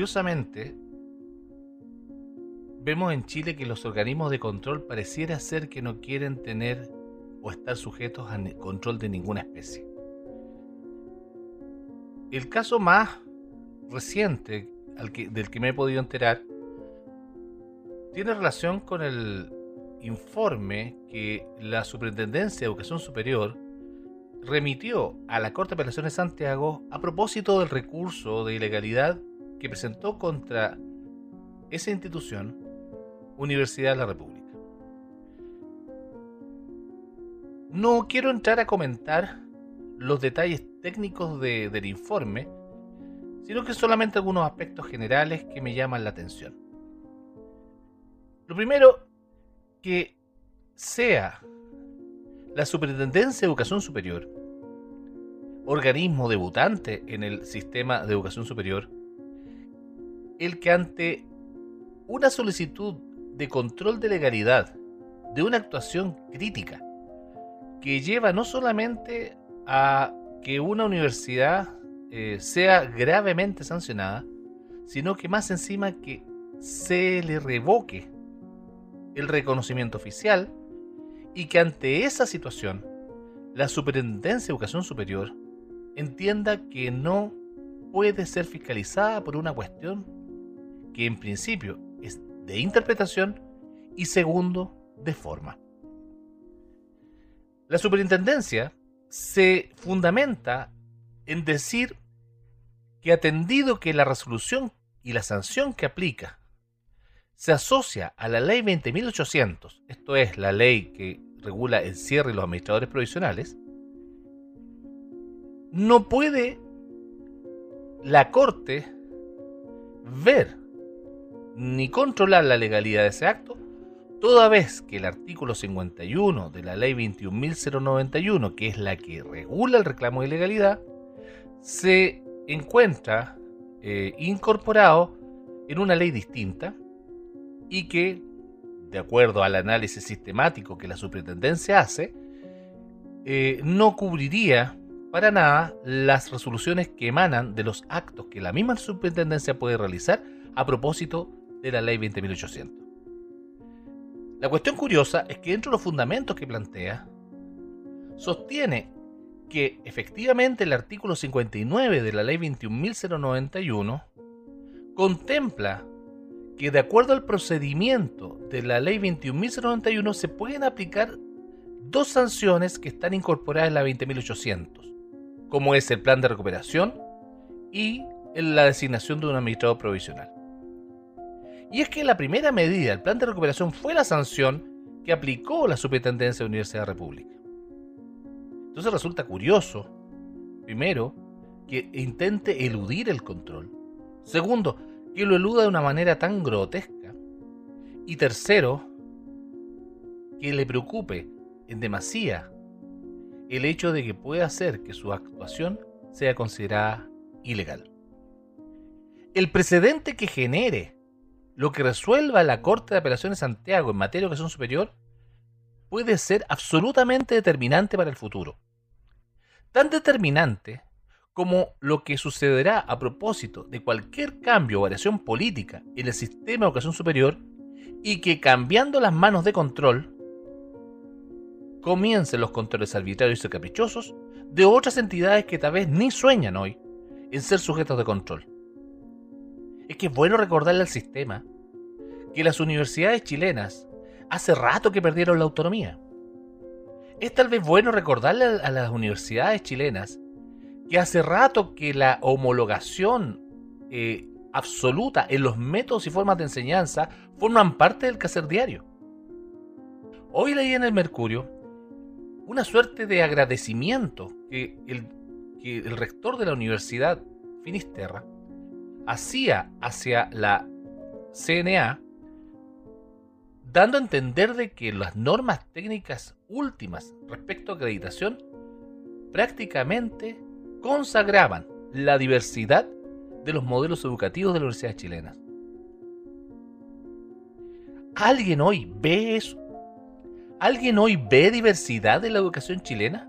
curiosamente, vemos en Chile que los organismos de control pareciera ser que no quieren tener o estar sujetos al control de ninguna especie. El caso más reciente del que me he podido enterar tiene relación con el informe que la Superintendencia de Educación Superior remitió a la Corte de Apelaciones de Santiago a propósito del recurso de ilegalidad que presentó contra esa institución, Universidad de la República. No quiero entrar a comentar los detalles técnicos del informe, sino que solamente algunos aspectos generales que me llaman la atención. Lo primero, que sea la Superintendencia de Educación Superior, organismo debutante en el sistema de educación superior, el que ante una solicitud de control de legalidad de una actuación crítica que lleva no solamente a que una universidad eh, sea gravemente sancionada, sino que más encima que se le revoque el reconocimiento oficial y que ante esa situación la Superintendencia de Educación Superior entienda que no puede ser fiscalizada por una cuestión que en principio es de interpretación y segundo de forma. La superintendencia se fundamenta en decir que atendido que la resolución y la sanción que aplica se asocia a la ley 20.800, esto es la ley que regula el cierre y los administradores provisionales, no puede la Corte ver ni controlar la legalidad de ese acto, toda vez que el artículo 51 de la ley 21.091, que es la que regula el reclamo de ilegalidad, se encuentra eh, incorporado en una ley distinta y que, de acuerdo al análisis sistemático que la superintendencia hace, eh, no cubriría para nada las resoluciones que emanan de los actos que la misma superintendencia puede realizar a propósito de la ley 20.800. La cuestión curiosa es que dentro de los fundamentos que plantea, sostiene que efectivamente el artículo 59 de la ley 21.091 contempla que de acuerdo al procedimiento de la ley 21.091 se pueden aplicar dos sanciones que están incorporadas en la 20.800, como es el plan de recuperación y la designación de un administrador provisional. Y es que la primera medida, el plan de recuperación, fue la sanción que aplicó la Superintendencia de la Universidad de la República. Entonces resulta curioso, primero, que intente eludir el control. Segundo, que lo eluda de una manera tan grotesca. Y tercero, que le preocupe en demasía el hecho de que pueda hacer que su actuación sea considerada ilegal. El precedente que genere lo que resuelva la Corte de Apelaciones Santiago en materia de educación superior puede ser absolutamente determinante para el futuro. Tan determinante como lo que sucederá a propósito de cualquier cambio o variación política en el sistema de educación superior y que cambiando las manos de control comiencen los controles arbitrarios y caprichosos de otras entidades que tal vez ni sueñan hoy en ser sujetos de control. Es que es bueno recordarle al sistema que las universidades chilenas hace rato que perdieron la autonomía. Es tal vez bueno recordarle a las universidades chilenas que hace rato que la homologación eh, absoluta en los métodos y formas de enseñanza forman parte del quehacer diario. Hoy leí en el Mercurio una suerte de agradecimiento que el, que el rector de la Universidad Finisterra hacía hacia la CNA, dando a entender de que las normas técnicas últimas respecto a acreditación prácticamente consagraban la diversidad de los modelos educativos de la universidad chilena. ¿Alguien hoy ve eso? ¿Alguien hoy ve diversidad en la educación chilena?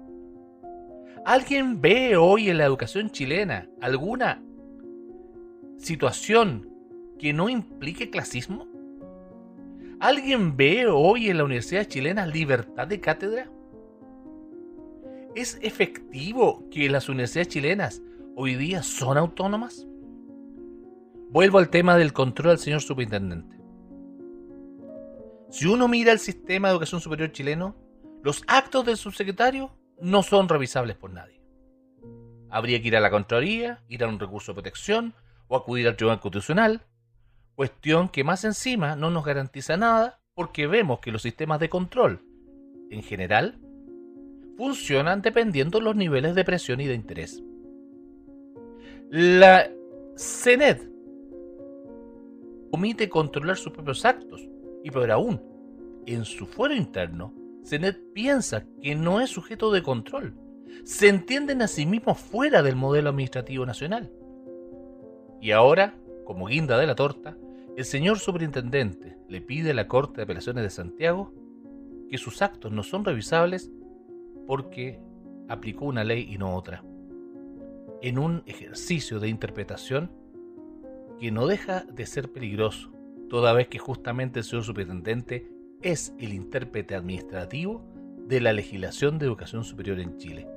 ¿Alguien ve hoy en la educación chilena alguna situación que no implique clasismo? ¿Alguien ve hoy en la Universidad Chilena libertad de cátedra? ¿Es efectivo que las universidades chilenas hoy día son autónomas? Vuelvo al tema del control al señor superintendente. Si uno mira el sistema de educación superior chileno, los actos del subsecretario no son revisables por nadie. Habría que ir a la Contraloría, ir a un recurso de protección o acudir al Tribunal Constitucional, cuestión que más encima no nos garantiza nada porque vemos que los sistemas de control, en general, funcionan dependiendo de los niveles de presión y de interés. La CENED omite controlar sus propios actos y peor aún, en su fuero interno, CENED piensa que no es sujeto de control. Se entienden a sí mismos fuera del modelo administrativo nacional. Y ahora, como guinda de la torta, el señor superintendente le pide a la Corte de Apelaciones de Santiago que sus actos no son revisables porque aplicó una ley y no otra, en un ejercicio de interpretación que no deja de ser peligroso, toda vez que justamente el señor superintendente es el intérprete administrativo de la legislación de educación superior en Chile.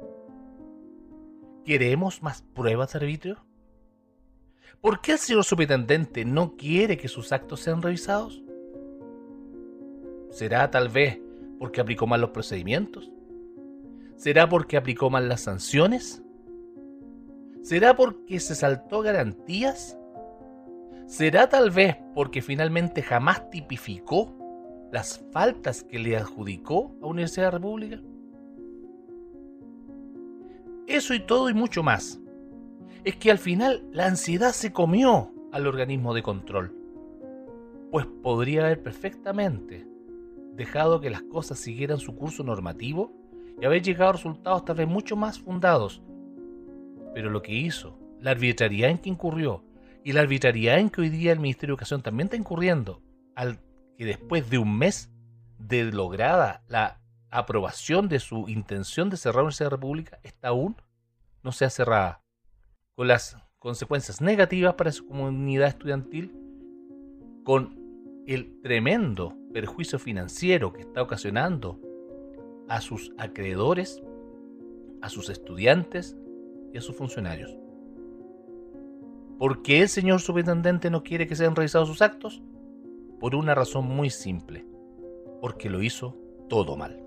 ¿Queremos más pruebas de arbitrio? ¿Por qué el señor superintendente no quiere que sus actos sean revisados? ¿Será tal vez porque aplicó mal los procedimientos? ¿Será porque aplicó mal las sanciones? ¿Será porque se saltó garantías? ¿Será tal vez porque finalmente jamás tipificó las faltas que le adjudicó a Universidad de la República? Eso y todo y mucho más. Es que al final la ansiedad se comió al organismo de control. Pues podría haber perfectamente dejado que las cosas siguieran su curso normativo y haber llegado a resultados tal vez mucho más fundados. Pero lo que hizo, la arbitrariedad en que incurrió y la arbitrariedad en que hoy día el Ministerio de Educación también está incurriendo, al que después de un mes de lograda la aprobación de su intención de cerrar la Universidad de la República, está aún no se ha cerrada, con las consecuencias negativas para su comunidad estudiantil, con el tremendo perjuicio financiero que está ocasionando a sus acreedores, a sus estudiantes y a sus funcionarios. ¿Por qué el señor superintendente no quiere que sean revisados sus actos? Por una razón muy simple, porque lo hizo todo mal.